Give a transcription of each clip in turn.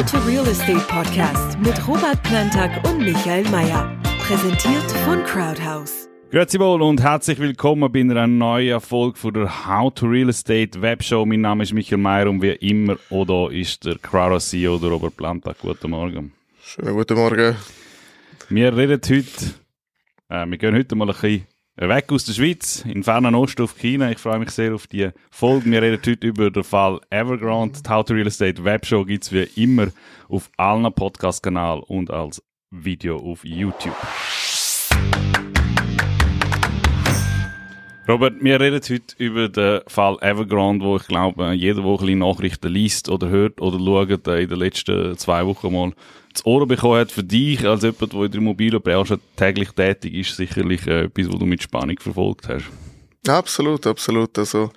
How to Real Estate Podcast mit Robert Plantag und Michael Mayer. Präsentiert von Crowdhouse. Grüezi wohl und herzlich willkommen bei einer neuen Folge von der How to Real Estate Webshow. Mein Name ist Michael Mayer und wie immer, oder ist der Crowdhouse CEO, der Robert Plantag. Guten Morgen. Schönen guten Morgen. Wir reden heute, äh, wir gehen heute mal ein bisschen weg aus der Schweiz, in fernen Osten auf China. Ich freue mich sehr auf die Folge. Wir reden heute über den Fall Evergrande. Die How to Real Estate Webshow gibt es wie immer auf allen Podcast-Kanälen und als Video auf YouTube. Robert, wir reden heute über den Fall Evergrande, wo ich glaube, jeder, der ein Nachrichten liest oder hört oder schaut, in den letzten zwei Wochen mal zu Ohren bekommen hat. Für dich, als jemand, der in der Immobilienbranche täglich tätig ist, sicherlich äh, etwas, was du mit Spannung verfolgt hast. Absolut, absolut. Also,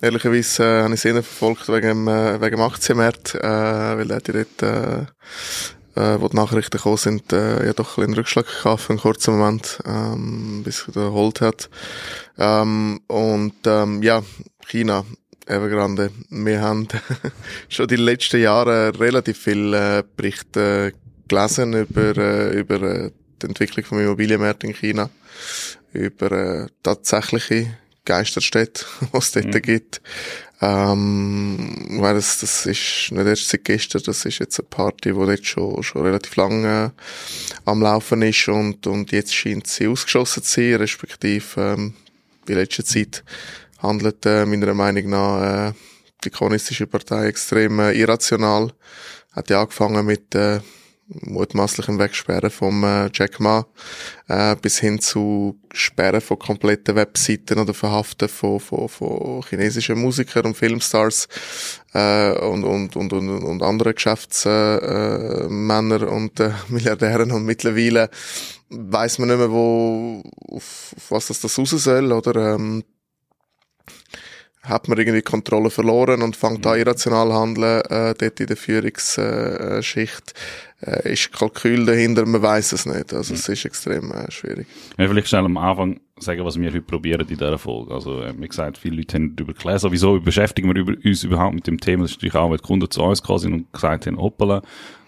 ehrlicherweise äh, habe ich es verfolgt wegen, äh, wegen dem Aktienmarkt, äh, weil er dort, äh, äh, wo die Nachrichten gekommen sind, äh, ja doch ein einen Rückschlag gehabt für einen kurzen Moment, ähm, bis er erholt hat. Ähm, und ähm, ja, China, Evergrande, wir haben schon die letzten Jahre relativ viele äh, Berichte gelesen über, äh, über äh, die Entwicklung vom Immobilienmarkt in China, über äh, tatsächliche Geisterstädte, was es dort mhm. gibt. Ähm, weil das, das ist nicht erst seit gestern, das ist jetzt eine Party, die dort schon, schon relativ lange am Laufen ist und, und jetzt scheint sie ausgeschossen zu sein, respektive ähm, in letzter Zeit handelt äh, meiner Meinung nach äh, die kommunistische Partei extrem äh, irrational. Hat ja angefangen mit äh, mutmaßlichem Wegsperren vom äh, Jack Ma äh, bis hin zu Sperren von kompletten Webseiten oder Verhaften von, von, von chinesischen Musikern und Filmstars äh, und, und, und, und, und anderen Geschäftsmänner äh, und äh, Milliardären. Und mittlerweile weiß man nicht mehr, wo auf, auf was das, das raus soll oder? Ähm, hat man irgendwie Kontrolle verloren und fängt an mhm. irrational handeln, äh, dort in der Führungsschicht. Äh, ist Kalkül dahinter, man weiß es nicht. Also mhm. es ist extrem äh, schwierig. Ja, vielleicht schnell am Anfang sagen, was wir heute probieren in dieser Folge. Also, äh, wie gesagt, viele Leute haben darüber gelesen. Wieso beschäftigen wir uns überhaupt mit dem Thema? Das ist natürlich auch, weil die Kunden zu uns gekommen sind und gesagt haben, hoppala,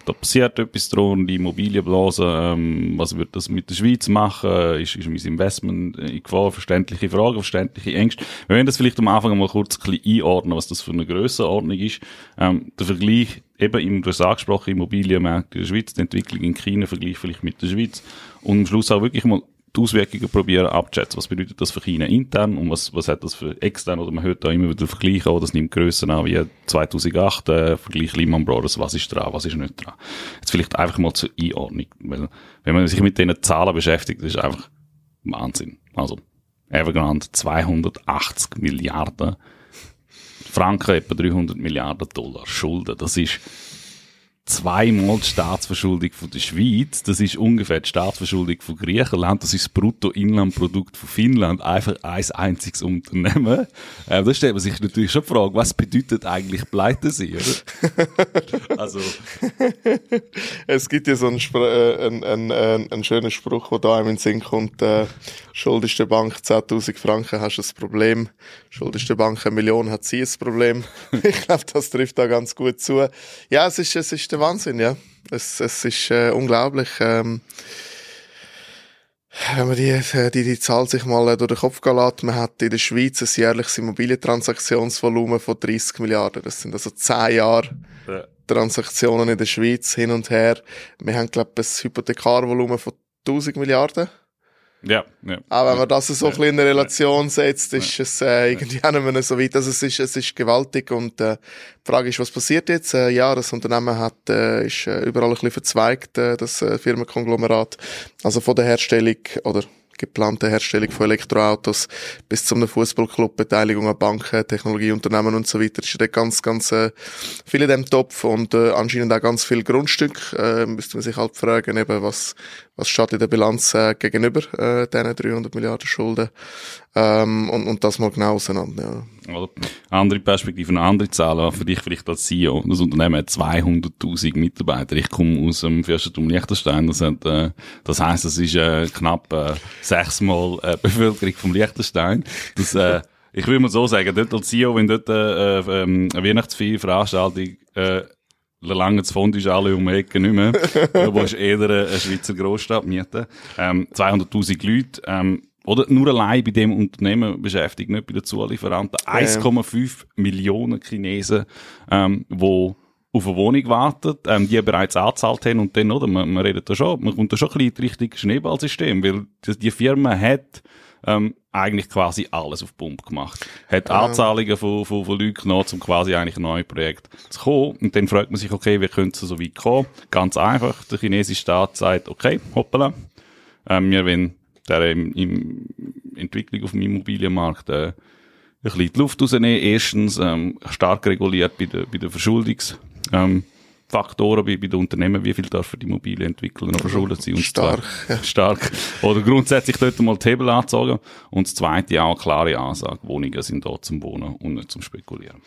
da passiert etwas dran, die Immobilienblase, ähm, was wird das mit der Schweiz machen, ist, ist mein Investment in Gefahr, verständliche Fragen, verständliche Ängste. Wir werden das vielleicht am Anfang mal kurz ein bisschen einordnen, was das für eine Grössenordnung ist. Ähm, der Vergleich eben, im, du hast angesprochen, Immobilienmärkte in der Schweiz, die Entwicklung in China, Vergleich vielleicht mit der Schweiz und am Schluss auch wirklich mal die Auswirkungen probieren abzuschätzen. Was bedeutet das für China intern und was, was hat das für extern? Oder man hört da immer wieder Vergleiche, oh, das nimmt Grössen an wie 2008, äh, Vergleich Lehman Brothers, was ist dran, was ist nicht dran. Jetzt vielleicht einfach mal zur Einordnung, weil wenn man sich mit diesen Zahlen beschäftigt, das ist einfach Wahnsinn. Also Evergrande 280 Milliarden Franken, etwa 300 Milliarden Dollar Schulden. Das ist zweimal die Staatsverschuldung von der Schweiz, das ist ungefähr die Staatsverschuldung von Griechenland, das ist das Bruttoinlandprodukt von Finnland, einfach ein einziges Unternehmen. Äh, da stellt man sich natürlich schon die Frage, was bedeutet eigentlich Pleite sein, oder? also. Es gibt ja so einen, äh, einen, einen, einen, schönen Spruch, der da einem in den Sinn kommt, äh, schuldest der Bank 10.000 Franken, hast du ein Problem, schuldest der Bank eine Million, hat sie ein Problem. ich glaube, das trifft da ganz gut zu. Ja, es ist, es ist der Wahnsinn, ja. Es, es ist äh, unglaublich. Ähm, wenn man die, die, die Zahl sich mal äh, durch den Kopf gehen lässt, man hat in der Schweiz ein jährliches Immobilientransaktionsvolumen von 30 Milliarden. Das sind also 10 Jahre ja. Transaktionen in der Schweiz hin und her. Wir haben, glaube ich, ein Hypothekarvolumen von 1000 Milliarden. Ja, ja. Aber wenn man das so ja, ein in Relation setzt, ist ja. es äh, irgendwie auch nicht mehr so weit. Also es ist, es ist gewaltig und äh, die Frage ist, was passiert jetzt? Äh, ja, das Unternehmen hat, äh, ist äh, überall ein bisschen verzweigt, äh, das äh, Firmenkonglomerat. Also von der Herstellung oder geplante Herstellung von Elektroautos bis zu einem Fußballclub, Beteiligung an Banken, Technologieunternehmen und so weiter. Ist ja ganz, ganz äh, viel in dem Topf und äh, anscheinend auch ganz viel Grundstück. Äh, müsste man sich halt fragen, eben, was, was steht in der Bilanz äh, gegenüber äh, diesen 300 Milliarden Schulden. Ähm, und, und das mal genau auseinander. Ja. Andere Perspektiven, andere Zahlen, für dich vielleicht als CEO. Das Unternehmen hat 200.000 Mitarbeiter. Ich komme aus dem Fürstentum Liechtenstein. Das, hat, äh, das heisst, das ist äh, knapp äh, sechsmal äh, Bevölkerung vom Liechtenstein. Das, äh, ich würde mal so sagen, dort als CEO, wenn dort äh, äh, eine Weihnachtsfeierveranstaltung äh, der Langens Fond ist alle um die Ecke nicht mehr. du musst eher eine Schweizer Großstadt mieten. Ähm, 200.000 Leute, ähm, oder nur allein bei dem Unternehmen beschäftigt, nicht bei den Zulieferanten. 1,5 Millionen Chinesen, ähm, wo auf eine Wohnung warten, ähm, die bereits angezahlt haben und dann, oder, man, man redet da schon, man kommt da schon ein bisschen in Richtung Schneeballsystem, weil die, die Firma hat ähm, eigentlich quasi alles auf Pump gemacht. Hat ja. Anzahlungen von, von, von Leuten genommen, um quasi eigentlich ein neues Projekt zu kommen. Und dann fragt man sich, okay, wie könnte es so weit kommen? Ganz einfach, der chinesische Staat sagt, okay, hoppala, ähm, wir wollen der im, im Entwicklung auf dem Immobilienmarkt äh, ein bisschen die Luft rausnehmen. Erstens ähm, stark reguliert bei der, bei der Verschuldungs- ähm, Faktoren bei, bei den Unternehmen, wie viel dürfen die Immobilienentwickler noch verschuldet sein. Und stark. Zwar, ja. Stark. Oder grundsätzlich dort mal die Hebel anzogen. Und das zweite auch eine klare Ansage. Wohnungen sind da zum Wohnen und nicht zum Spekulieren.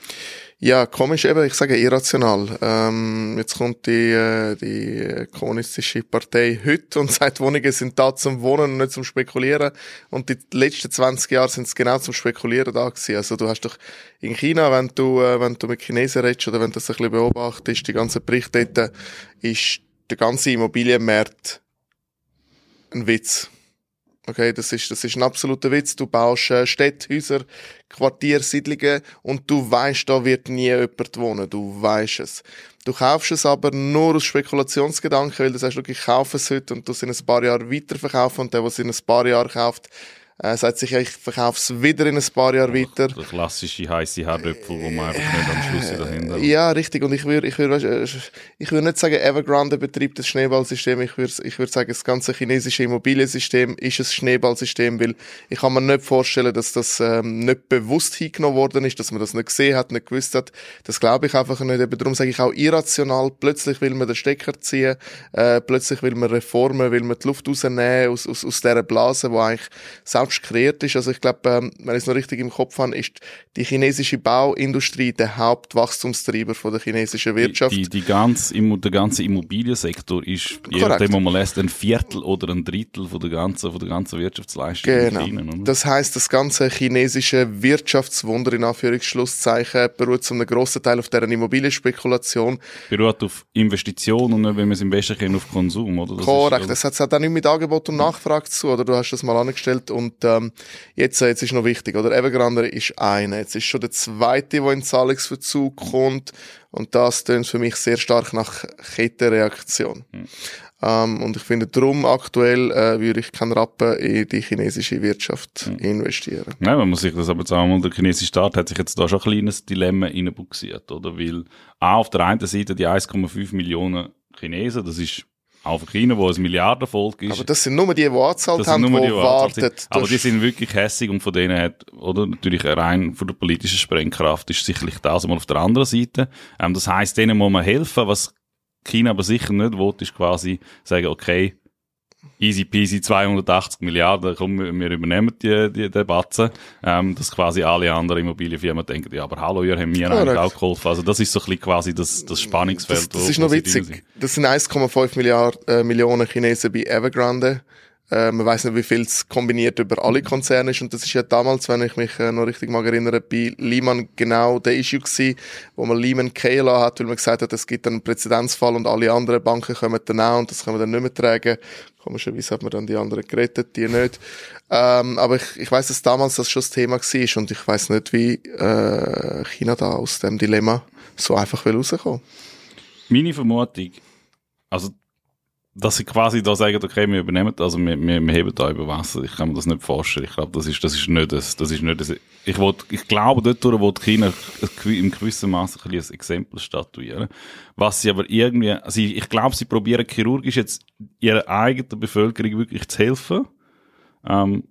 Ja, komisch eben, ich sage irrational. Ähm, jetzt kommt die, äh, die kommunistische Partei heute und sagt, Wohnungen sind da zum Wohnen und nicht zum Spekulieren. Und die letzten 20 Jahre sind es genau zum Spekulieren da gewesen. Also du hast doch in China, wenn du, äh, wenn du mit Chinesen redest oder wenn du das ein bisschen beobachtest, die ganzen Berichte dort, ist der ganze Immobilienmarkt ein Witz. Okay, das ist, das ist ein absoluter Witz. Du baust äh, Städte, Häuser, Quartier, Siedlungen und du weißt, da wird nie jemand wohnen. Du weißt es. Du kaufst es aber nur aus Spekulationsgedanken, weil du sagst, okay, ich kaufe es heute und du es in ein paar Jahren weiterverkaufen und der, der es in ein paar Jahren kauft, äh, sagt sich, ja, ich verkaufe es wieder in ein paar Jahre weiter. Der klassische heiße Herdöpfel, wo man einfach nicht am Schluss dahinter Ja, richtig. Und ich würde ich würd, ich würd nicht sagen, Evergrande betreibt das Schneeballsystem. Ich würde ich würd sagen, das ganze chinesische Immobiliensystem ist ein Schneeballsystem, weil ich kann mir nicht vorstellen, dass das ähm, nicht bewusst hingenommen worden ist, dass man das nicht gesehen hat, nicht gewusst hat. Das glaube ich einfach nicht. Aber darum sage ich auch irrational. Plötzlich will man den Stecker ziehen, äh, plötzlich will man Reformen, will man die Luft rausnehmen aus, aus, aus dieser Blase, wo eigentlich selbst kreiert ist. Also ich glaube, ähm, wenn ich es noch richtig im Kopf habe, ist die chinesische Bauindustrie der Hauptwachstumstreiber von der chinesischen Wirtschaft. Die, die, die ganze, der ganze Immobiliensektor ist, je nachdem, wo man lässt, ein Viertel oder ein Drittel von der ganzen, von der ganzen Wirtschaftsleistung genau. in China. Oder? Das heißt, das ganze chinesische Wirtschaftswunder in Anführungsschlusszeichen beruht zu einem grossen Teil auf deren Immobilienspekulation. Beruht auf Investitionen und nicht, wenn wir es im Westen kennen, auf Konsum, oder? Das Korrekt. Ist, das hat auch nicht mit Angebot und Nachfrage zu, oder? Du hast das mal angestellt und ähm, jetzt, jetzt ist noch wichtig, oder? Evergrande ist einer. Jetzt ist schon der zweite, der in Zahlungsverzug kommt. Und das tönt für mich sehr stark nach Kettenreaktion. Mhm. Ähm, und ich finde, darum aktuell äh, würde ich keinen Rappen in die chinesische Wirtschaft mhm. investieren. Ja, man muss sich das aber jetzt auch mal, der chinesische Staat hat sich jetzt da schon ein kleines Dilemma reinbuxiert, oder? Weil, A, auf der einen Seite die 1,5 Millionen Chinesen, das ist auch für China, wo ein Milliardenvolk ist. Aber das sind nur die, die angezahlt haben, die, die warten. Aber die sind wirklich hässig und von denen hat, oder natürlich rein von der politischen Sprengkraft ist sicherlich das mal auf der anderen Seite. Ähm, das heisst, denen muss man helfen, was China aber sicher nicht will, ist quasi sagen, okay, easy peasy 280 Milliarden, komm, wir übernehmen die, die, die Batzen, ähm, dass quasi alle anderen Immobilienfirmen denken, ja, aber hallo, ihr habt mir eigentlich auch geholfen. Also das ist so ein bisschen quasi das, das Spannungsfeld. Das, das ist noch witzig. Das sind 1,5 Milliarden, äh, Millionen Chinesen bei Evergrande. Äh, man weiß nicht, wie viel es kombiniert über alle Konzerne ist. Und das ist ja damals, wenn ich mich äh, noch richtig mag erinnere, bei Lehman genau der Issue gewesen, wo man Lehman gehen hat, weil man gesagt hat, es gibt einen Präzedenzfall und alle anderen Banken kommen dann auch und das können wir dann nicht mehr tragen. Komischerweise hat man dann die anderen gerettet, die nicht. Ähm, aber ich, ich weiß, dass damals das schon das Thema war und ich weiß nicht, wie äh, China da aus dem Dilemma so einfach will rauskommen. Meine Vermutung, also dass sie quasi da sagen, okay, wir übernehmen, also wir, wir, wir heben da über Wasser. Ich kann mir das nicht vorstellen. Ich glaube, das ist, das ist nicht das, das ist nicht das. Ich wollte, ich glaube, dort wo China im gewissen Maße ein, ein Exempel statuieren. Was sie aber irgendwie, also ich, ich glaube, sie probieren chirurgisch jetzt ihrer eigenen Bevölkerung wirklich zu helfen. Ähm,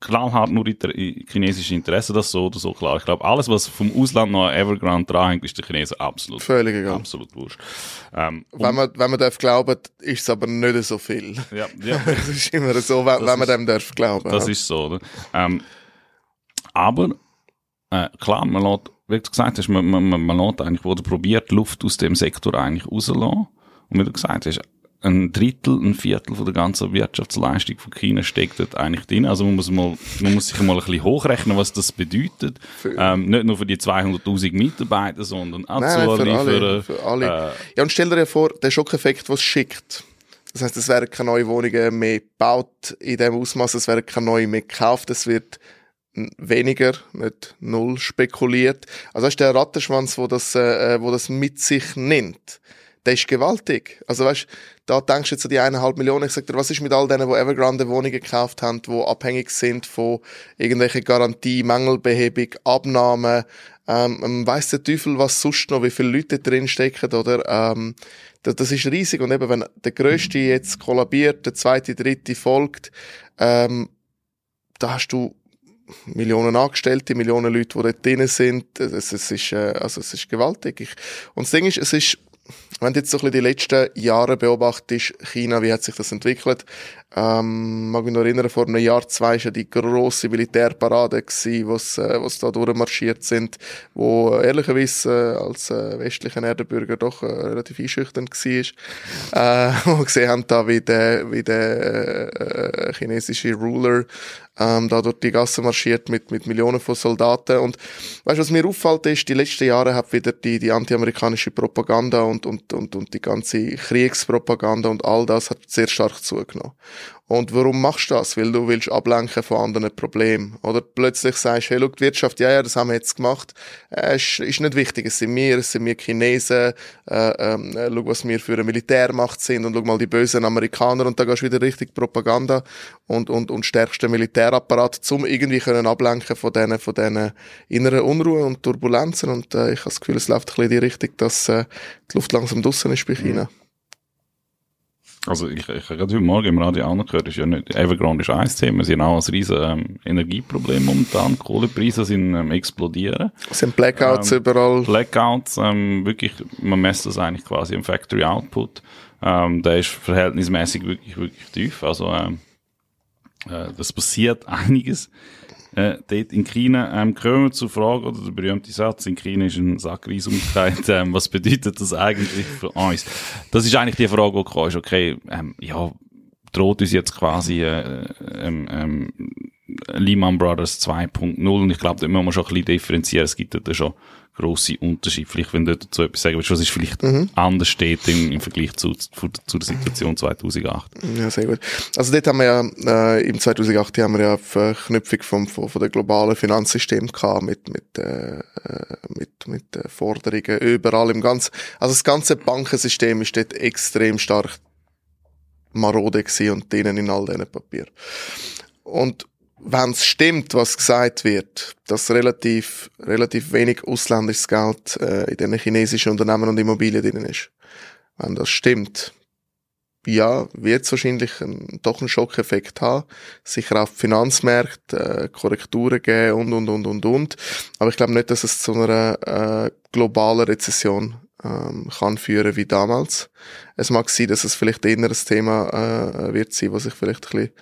knallhart nur in chinesische Interessen, das so oder so klar. Ich glaube, alles, was vom Ausland noch Evergrande dranhängt, ist der Chinesen absolut. Völlig egal. Absolut wurscht. Ähm, wenn man, wenn man darf glauben, ist es aber nicht so viel. Ja, ja. das ist immer so, wenn, wenn man dem darf glauben. Das ja. ist so, oder? Ähm, aber, äh, klar, man lässt, wie du gesagt hast, man, man, man lässt eigentlich, wo du probiert, Luft aus dem Sektor eigentlich rauslassen. Und wie du gesagt hast, ein Drittel, ein Viertel von der ganzen Wirtschaftsleistung von China steckt dort eigentlich drin. Also man muss, mal, man muss sich mal ein bisschen hochrechnen, was das bedeutet. Ähm, nicht nur für die 200'000 Mitarbeiter, sondern auch Nein, für alle. für, Für alle. äh, Ja, und stell dir vor, der Schockeffekt, was es schickt. Das heißt, es werden keine neuen Wohnungen mehr gebaut in dem Ausmaß, es werden keine neuen mehr gekauft, es wird weniger, nicht null spekuliert. Also das ist der Rattenschwanz, wo das, äh, wo das mit sich nimmt. Der ist gewaltig. Also weißt, da denkst du jetzt an die eineinhalb Millionen. Ich sag dir, was ist mit all denen, die Evergrande Wohnungen gekauft haben, die abhängig sind von irgendwelchen Garantie, Mängelbehebung, Abnahmen, ähm, man weiss der Teufel, was sonst noch, wie viele Leute drin stecken, oder? Ähm, das, das ist riesig. Und eben, wenn der Größte jetzt kollabiert, der Zweite, Dritte folgt, ähm, da hast du Millionen Angestellte, Millionen Leute, die dort drin sind. Es, es ist, äh, also es ist gewaltig. Ich, und das Ding ist, es ist, wenn du jetzt so ein bisschen die letzten Jahre beobachtest, China, wie hat sich das entwickelt? Ähm, mag mich noch erinnern, vor einem Jahr, zwei war ja die grosse Militärparade was, äh, was da durchmarschiert sind, wo äh, ehrlicherweise äh, als äh, westlicher Erdenbürger doch äh, relativ einschüchternd war. Äh, wo wir gesehen haben, da, wie der, wie der äh, äh, chinesische Ruler ähm, da durch die Gasse marschiert mit, mit Millionen von Soldaten. Und weißt du, was mir auffällt, ist, die letzten Jahre hat wieder die, die anti-amerikanische Propaganda und, und, und, und die ganze Kriegspropaganda und all das hat sehr stark zugenommen. Und warum machst du das? Weil du willst ablenken von anderen Problemen. Oder plötzlich sagst, hey, schau, die Wirtschaft, ja, ja, das haben wir jetzt gemacht. Äh, ist, ist nicht wichtig. Es sind wir, es sind wir Chinesen. Äh, ähm, äh, schau, was wir für eine Militärmacht sind und schau mal die bösen Amerikaner und da gehst du wieder richtig Propaganda und, und, und stärkst den Militärapparat, um irgendwie können ablenken von diesen, von diesen inneren Unruhen und Turbulenzen. Und äh, ich habe das Gefühl, es läuft ein bisschen in die Richtung, dass äh, die Luft langsam draussen ist bei China. Also ich, ich habe gerade heute Morgen im Radio auch noch gehört, ist ja nicht, Evergrande ist ein Thema, sie haben auch ein riesen ähm, Energieproblem momentan, Kohlepreise sind ähm, explodieren. Es sind Blackouts Ähm, überall. Blackouts, ähm, wirklich, man messt das eigentlich quasi im Factory Output, ähm, der ist verhältnismäßig wirklich, wirklich tief, also ähm, äh, das passiert einiges. Äh, dort in China, ähm, kommen wir zur Frage, oder? Der berühmte Satz, in China ist ein Sack Reis umgekehrt, ähm, was bedeutet das eigentlich für uns? Das ist eigentlich die Frage, die kam, ist, okay, ähm, ja, droht uns jetzt quasi äh, ähm, ähm, Lehman Brothers 2.0 und ich glaube, da müssen wir schon ein bisschen differenzieren, es gibt da schon grosse Unterschiede. Vielleicht, wenn du dazu etwas sagen willst, was ist vielleicht anders steht im, im Vergleich zu, zu, zu der Situation 2008. Ja, sehr gut. Also dort haben wir ja, äh, im 2008 haben wir ja eine Verknüpfung vom, von, von der globalen Finanzsystem gehabt mit, mit, äh, äh, mit, mit Forderungen überall im ganzen, also das ganze Bankensystem ist dort extrem stark marode gewesen und drinnen in all diesen Papier. Und wenn es stimmt, was gesagt wird, dass relativ, relativ wenig ausländisches Geld äh, in den chinesischen Unternehmen und Immobilien drin ist, wenn das stimmt, ja, wird es wahrscheinlich ein, doch einen Schockeffekt haben. Sicher auf Finanzmärkte, äh, Korrekturen geben und, und, und, und, und. Aber ich glaube nicht, dass es zu einer äh, globalen Rezession ähm, kann führen wie damals. Es mag sein, dass es vielleicht eher ein Thema äh, wird sein, was sich vielleicht ein bisschen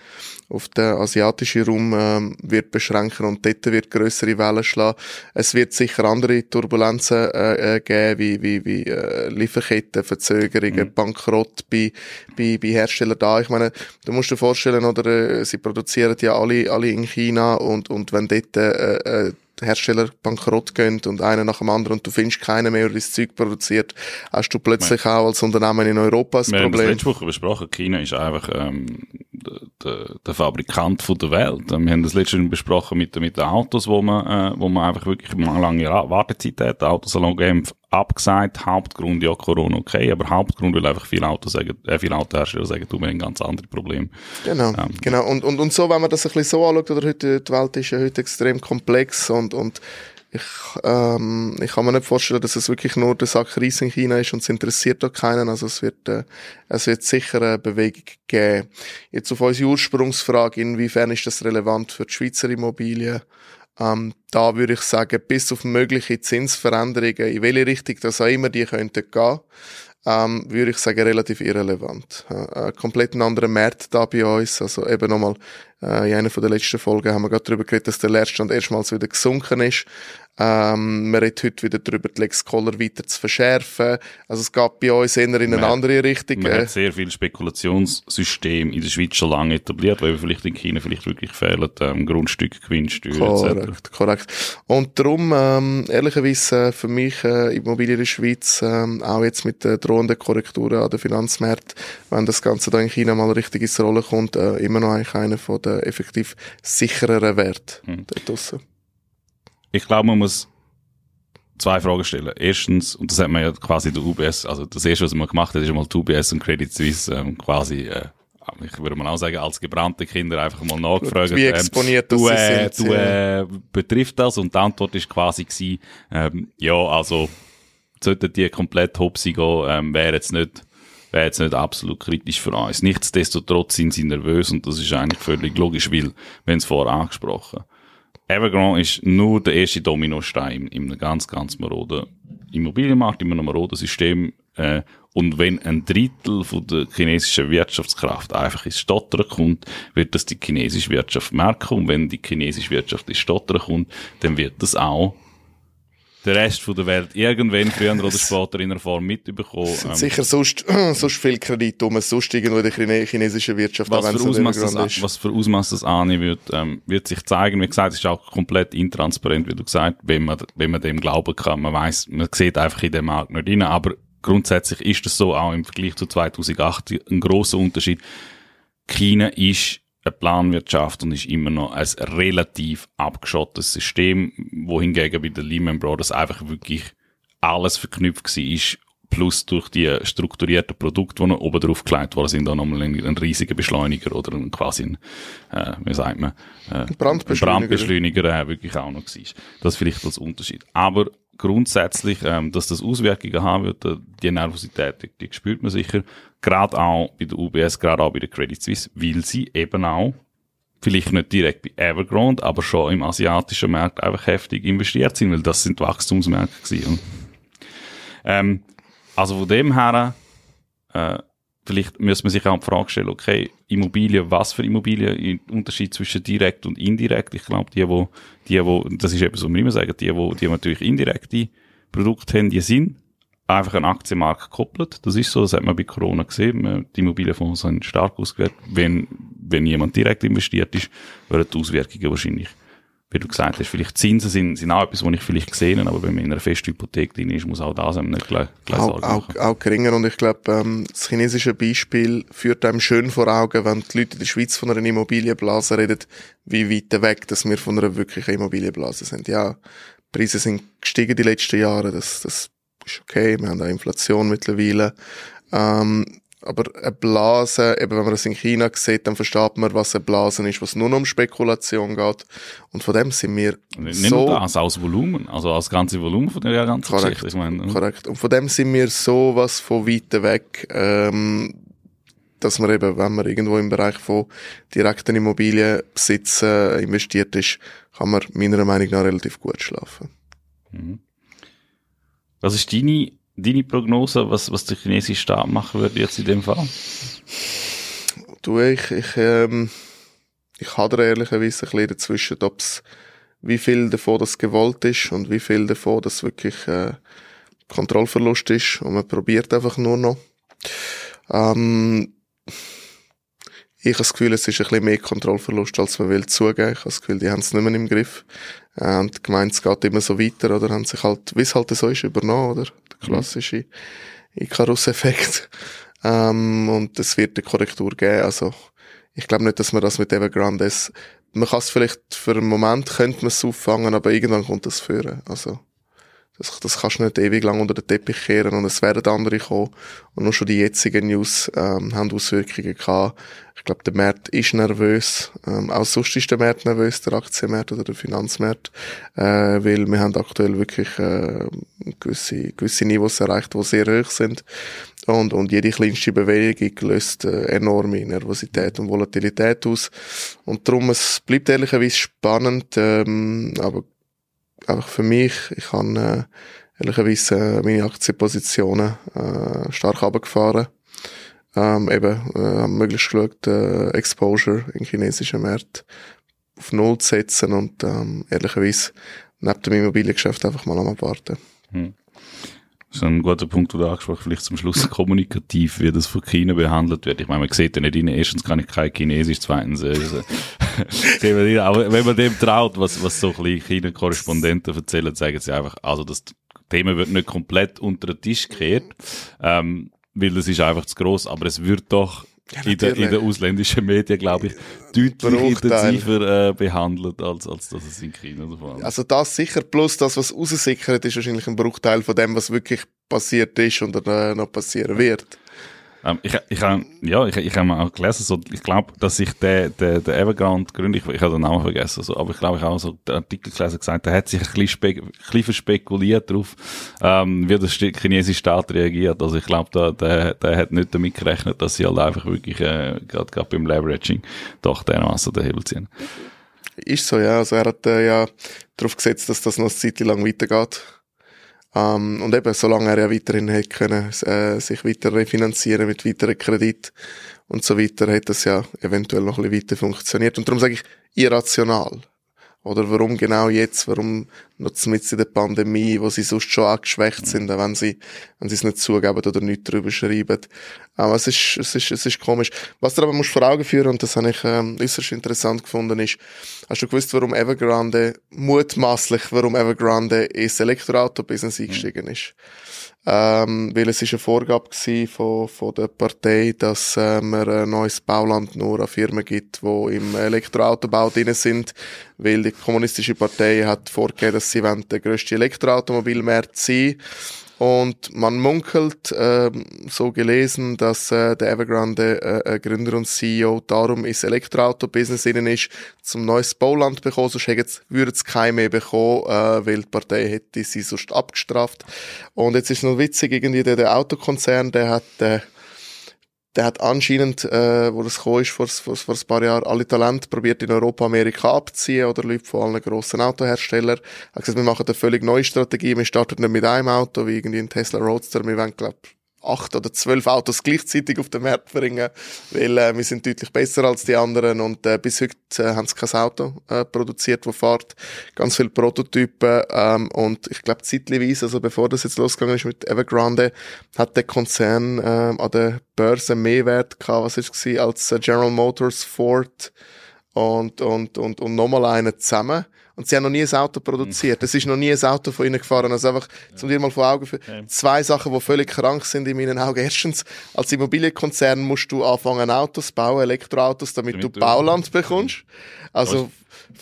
auf den asiatischen Raum ähm, wird beschränken und dort wird größere Wellen schlagen. Es wird sicher andere Turbulenzen äh, äh, geben, wie, wie, wie äh, Lieferketten, Verzögerungen, Bankrott bei, bei, bei Herstellern da. Ich meine, du musst dir vorstellen, oder äh, sie produzieren ja alle, alle in China und, und wenn dort äh, äh, Hersteller bankrott gehen und einer nach dem anderen und du findest keinen mehr, der das Zeug produziert, hast du plötzlich auch als Unternehmen in Europa das Wir haben das Problem. letzte Woche besprochen, China ist einfach ähm, der, der, der Fabrikant von der Welt. Wir haben das letzte Woche besprochen mit, mit den Autos, wo man, äh, wo man einfach wirklich eine lange Wartezeit hat. Autosalon haben abgesagt, Hauptgrund ja Corona, okay, aber Hauptgrund, weil einfach viele Autos sagen, äh, viele Autohersteller sagen, du, wir haben ganz andere Probleme. Genau, Ähm, genau. Und, und, und so, wenn man das ein bisschen so anschaut, oder heute, die Welt ist ja heute extrem komplex und, und ich, ähm, ich kann mir nicht vorstellen, dass es wirklich nur der Sack Reis in China ist und es interessiert da keinen. Also es wird, äh, es wird sicher eine Bewegung geben. Jetzt auf unsere Ursprungsfrage, inwiefern ist das relevant für die Schweizer Immobilien? Ähm, da würde ich sagen, bis auf mögliche Zinsveränderungen, in welche Richtung das auch immer die könnten gehen, ähm, würde ich sagen, relativ irrelevant. Äh, äh, komplett ein anderer Markt da bei uns. Also eben nochmal, äh, in einer der letzten Folgen haben wir gerade darüber geredet, dass der Leerstand erstmals wieder gesunken ist. Ähm, man redet heute wieder darüber, die Lex Collar weiter zu verschärfen. Also es geht bei uns eher in eine Man- andere Richtung. Man hat sehr viel Spekulationssystem in der Schweiz schon lange etabliert, weil vielleicht in China vielleicht wirklich fehlen ähm, Grundstücke, Gewinnsteuer etc. Korrekt, korrekt. Und darum, ähm, ehrlicherweise, äh, für mich äh, Immobilien in der Schweiz, ähm, auch jetzt mit den drohenden Korrekturen an den Finanzmärkten, wenn das Ganze da in China mal richtig ins Rollen kommt, äh, immer noch eigentlich einer von den effektiv sichereren Wert Hm. dort draussen. Ich glaube, man muss zwei Fragen stellen. Erstens, und das hat man ja quasi der UBS, also das erste, was man gemacht hat, ist mal die UBS und Credit Suisse ähm, quasi, äh, ich würde mal auch sagen, als gebrannte Kinder einfach mal nachgefragt. Wie ähm, exponiert das du, äh, sind, du äh, betrifft das? Und die Antwort ist quasi gewesen, ähm, ja, also sollten die komplett hopsi gehen, ähm, wäre jetzt nicht wäre jetzt nicht absolut kritisch für uns. Nichtsdestotrotz sind sie nervös und das ist eigentlich völlig logisch, weil, wenn es vorher angesprochen, Evergrande ist nur der erste Dominostein in einem ganz, ganz maroden Immobilienmarkt, in einem maroden System. Äh, und wenn ein Drittel von der chinesischen Wirtschaftskraft einfach ins Stottern kommt, wird das die chinesische Wirtschaft merken. Und wenn die chinesische Wirtschaft ins Stottern kommt, dann wird das auch der Rest von der Welt irgendwann früher oder später in einer Form mitbekommen. Es sind Ähm, sicher sonst, sonst viel Kredit um, sonst irgendwo in der Chine chinesischen Wirtschaft, was für, Ausmaß das, was für Ausmaß das annehmen wird, ähm, wird sich zeigen. Wie gesagt, es ist auch komplett intransparent, wie du gesagt wenn man, wenn man dem glauben kann. Man weiß, man sieht einfach in den Markt nicht rein, aber grundsätzlich ist es so, auch im Vergleich zu 2008, ein großer Unterschied. China ist eine Planwirtschaft und ist immer noch ein relativ abgeschottetes System, wohingegen bei den Lehman Brothers einfach wirklich alles verknüpft war ist, plus durch die strukturierten Produkte, die noch oben drauf gelegt worden sind, da nochmal ein, ein riesiger Beschleuniger oder ein, quasi ein, äh, wie sagt man, äh, Brandbeschleuniger. ein Brandbeschleuniger äh, wirklich auch noch war. Das vielleicht als Unterschied. Aber grundsätzlich, ähm, dass das Auswirkungen haben wird, äh, die Nervosität, die, die spürt man sicher, gerade auch bei der UBS, gerade auch bei der Credit Suisse, weil sie eben auch vielleicht nicht direkt bei Evergrande, aber schon im asiatischen Markt einfach heftig investiert sind, weil das sind Wachstumsmärkte gewesen. Ähm, also von dem her, äh, vielleicht müsste man sich auch die Frage stellen, okay, Immobilien, was für Immobilien, im Unterschied zwischen direkt und indirekt. Ich glaube, die, wo, die, wo, das ist eben so, wir immer sagen, die, wo, die natürlich indirekte Produkte haben, die sind einfach an Aktienmarkt gekoppelt. Das ist so, das hat man bei Corona gesehen. Man- Die Immobilienfonds sind stark ausgewählt. Wenn, wenn jemand direkt investiert ist, wären die Auswirkungen wahrscheinlich, wie du gesagt hast, vielleicht Zinsen sind, sind auch etwas, was ich vielleicht gesehen habe, aber wenn man in einer festen Hypothek drin ist, muss auch das einem nicht gleich, gleich auch, auch, auch geringer. Und ich glaube, ähm, das chinesische Beispiel führt einem schön vor Augen, wenn die Leute in der Schweiz von einer Immobilienblase reden, wie weit weg, dass wir von einer wirklichen Immobilienblase sind. Ja, die Preise sind gestiegen die letzten Jahre, das, das ist okay, wir haben auch Inflation mittlerweile. Ähm, aber eine Blase, eben wenn man das in China sieht, dann versteht man, was eine Blase ist, was nur noch um Spekulation geht. Und von dem sind wir Nicht so nur das, auch das Volumen, also das ganze Volumen von der ganzen Korrekt. Geschichte. Ich meine, Korrekt. Und von dem sind wir so was von weit weg, ähm, dass man eben, wenn man irgendwo im Bereich von direkten Immobilienbesitz äh, investiert ist, kann man meiner Meinung nach relativ gut schlafen. was ist deine, deine Prognose, was, was der chinesische Staat machen würde jetzt in dem Fall? Du, ich, ich, ähm, ich hadere ehrlicherweise ein bisschen dazwischen, ob's, wie viel davon das gewollt ist und wie viel davon das wirklich äh, Kontrollverlust ist und man probiert einfach nur noch. Ähm, ich habe das Gefühl, es ist ein bisschen mehr Kontrollverlust, als man will zugeben. Ich habe das Gefühl, die haben es nicht mehr im Griff. Äh, und gemeint, es geht immer so weiter, oder haben sich halt, wie es halt so ist, übernommen, oder? Klassische Icarus-Effekt. Ähm, und es wird eine Korrektur geben. Also, ich glaube nicht, dass man das mit Evergrande. Man kann es vielleicht für einen Moment, könnte man es auffangen, aber irgendwann kommt das führen. Also, das, das kannst du nicht ewig lang unter den Teppich kehren und es werden andere kommen. Und nur schon die jetzigen News ähm, haben Auswirkungen gehabt. Ich glaube, der Markt ist nervös. Ähm, auch sonst ist der Markt nervös, der Aktienmarkt oder der Finanzmarkt. Äh, weil wir haben aktuell wirklich äh, gewisse, gewisse Niveaus erreicht, die sehr hoch sind. Und, und jede kleinste Bewegung löst äh, enorme Nervosität und Volatilität aus. Und darum, es bleibt ehrlicherweise spannend, ähm, aber einfach für mich, ich habe äh, ehrlicherweise äh, meine Aktienpositionen äh, stark runtergefahren. Ähm, eben, äh, möglichst geschaut, äh, Exposure in chinesischen Märkten auf Null zu setzen und ähm, ehrlicherweise, neben dem Immobiliengeschäft einfach mal am Abwarten. Hm. Das ist ein guter Punkt, den du angesprochen vielleicht zum Schluss kommunikativ, wie das von China behandelt wird. Ich meine, man sieht ja nicht rein. Erstens kann ich kein Chinesisch, zweitens, äh, aber wenn man dem traut, was, was so ein China-Korrespondenten erzählen, sagen sie einfach, also das Thema wird nicht komplett unter den Tisch gekehrt, ähm, weil das ist einfach zu gross, aber es wird doch ja, in, der, in den ausländischen Medien, glaube ich, deutlich intensiver äh, behandelt, als, als dass es in China der Fall ist. Also das sicher, plus das, was raussickert, ist wahrscheinlich ein Bruchteil von dem, was wirklich passiert ist oder äh, noch passieren wird. Ähm, ich, ich, ja, ich, ich habe mal gelesen, so, ich glaube, dass sich der, der, der Evergrande Gründer, ich, ich habe den Namen vergessen, so, aber ich glaube, ich habe auch so den Artikel gelesen, gesagt, der hat sich ein bisschen, spe, ein bisschen verspekuliert darauf, ähm, wie der chinesische Staat reagiert. Also ich glaube, da, der, der hat nicht damit gerechnet, dass sie halt einfach wirklich, äh, gerade beim Leveraging doch dermaßen den Hebel ziehen. Ist so, ja. Also er hat äh, ja darauf gesetzt, dass das noch eine Zeit lang weitergeht. Ähm, und eben, solange er ja weiterhin hätte können, äh, sich weiter refinanzieren mit weiteren Kredit und so weiter, hätte das ja eventuell noch ein bisschen weiter funktioniert. Und darum sage ich irrational. Oder warum genau jetzt? Warum noch mit in der Pandemie, wo sie sonst schon angeschwächt sind, wenn sie, wenn sie es nicht zugeben oder nicht drüber schreiben. Aber es ist, es ist, es ist komisch. Was du aber musst vor Augen führen, und das habe ich, ähm, äußerst interessant gefunden, ist, hast du gewusst, warum Evergrande, mutmaßlich, warum Evergrande ins Elektroauto-Business eingestiegen ist? Ähm, weil es ist eine Vorgabe von, von der Partei, dass äh, man ein neues Bauland nur an Firmen gibt, die im Elektroautobau drin sind, weil die kommunistische Partei hat vorgegeben, dass sie der grösste Elektroautomobilmarkt sein und man munkelt, äh, so gelesen, dass äh, der Evergrande äh, äh, Gründer und CEO darum ins Elektroauto-Business innen ist, zum neues Bauland bekommen, sonst würde es kein mehr bekommen, äh, weil die Partei hätte sie sonst abgestraft. Und jetzt ist noch witzig, irgendwie der, der Autokonzern, der hat äh, der hat anscheinend, äh, wo das gekommen ist, vor, vor, vor ein paar Jahren, alle Talente probiert in Europa, Amerika abzuziehen oder Leute von allen grossen Autoherstellern. Hat gesagt, wir machen eine völlig neue Strategie, wir starten nicht mit einem Auto, wie irgendwie ein Tesla Roadster, wir wollen, glaub acht oder zwölf Autos gleichzeitig auf den Markt bringen, weil äh, wir sind deutlich besser als die anderen und äh, bis heute äh, haben sie kein Auto äh, produziert, das fährt. Ganz viele Prototypen ähm, und ich glaube zeitweise, also bevor das jetzt losgegangen ist mit Evergrande, hat der Konzern äh, an der Börse mehr Wert gehabt, was ist es als äh, General Motors, Ford und, und, und, und nochmal einen zusammen. Und sie haben noch nie ein Auto produziert. Es ist noch nie ein Auto von ihnen gefahren. Also einfach, zum dir mal vor Augen für zwei Sachen, die völlig krank sind in meinen Augen. Erstens, als Immobilienkonzern musst du anfangen, Autos zu Elektroautos, damit, damit du Bauland bekommst. Also,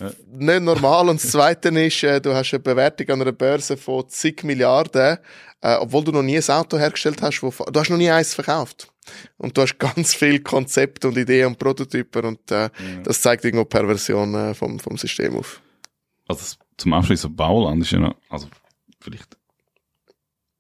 ja. nicht normal. Und das Zweite ist, äh, du hast eine Bewertung an einer Börse von zig Milliarden, äh, obwohl du noch nie ein Auto hergestellt hast, wo, du hast noch nie eins verkauft. Und du hast ganz viel Konzepte und Ideen und Prototypen und äh, ja. das zeigt irgendwo Perversion äh, vom, vom System auf also zum Abschluss so Bauland ist ja noch, also vielleicht,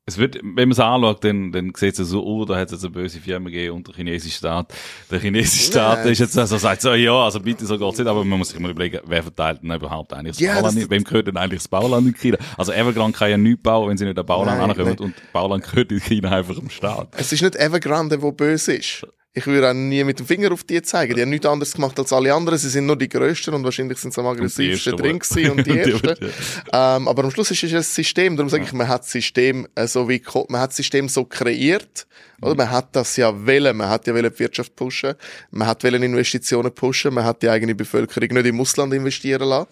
es wird, wenn man es anschaut, dann, dann sieht es so, oh, da hat es jetzt eine böse Firma gegeben und der chinesische Staat. Der chinesische Staat Nein. ist jetzt also, sagt so, ja, also bitte, so geht's nicht, aber man muss sich mal überlegen, wer verteilt denn überhaupt eigentlich das ja, Bauland, das wem gehört denn eigentlich das Bauland in China? Also Evergrande kann ja nichts bauen, wenn sie nicht ein Bauland ankommen und Bauland gehört in China einfach dem Staat. Es ist nicht Evergrande, wo böse ist ich würde auch nie mit dem Finger auf die zeigen. Die haben nichts anderes gemacht als alle anderen. Sie sind nur die Größten und wahrscheinlich sind sie am aggressivsten drin gewesen und die Ersten. ähm, aber am Schluss ist es ein System. Darum sage ich, man hat das System äh, so wie, man hat das System so kreiert. Oder? Man hat das ja wollen. Man hat ja wollen die Wirtschaft pushen. Man hat wollen Investitionen pushen. Man hat die eigene Bevölkerung nicht im Ausland investieren lassen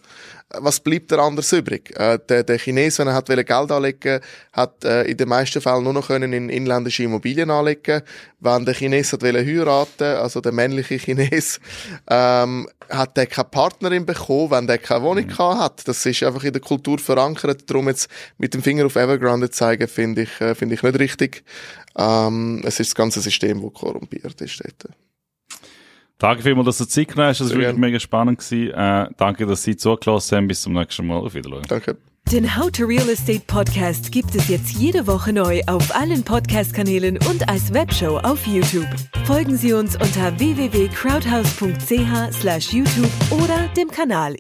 was bleibt da anders übrig? Äh, der, der Chines, wenn er hat Geld anlegen hat äh, in den meisten Fällen nur noch können in inländische Immobilien anlegen Wenn der Chines hat heiraten also der männliche Chines, ähm, hat der keine Partnerin bekommen, wenn der keine Wohnung mhm. hat. Das ist einfach in der Kultur verankert. Darum jetzt mit dem Finger auf Evergrande zeigen, finde ich, äh, finde ich nicht richtig. Ähm, es ist das ganze System, das korrumpiert ist dort. Danke vielmals, dass du Zeit genommen hast. Das war wirklich mega spannend. Gewesen. Äh, danke, dass Sie zugelassen haben. Bis zum nächsten Mal. Auf Wiedersehen. Danke. Den How to Real Estate Podcast gibt es jetzt jede Woche neu auf allen Podcast-Kanälen und als Webshow auf YouTube. Folgen Sie uns unter www.crowdhouse.ch/youtube oder dem Kanal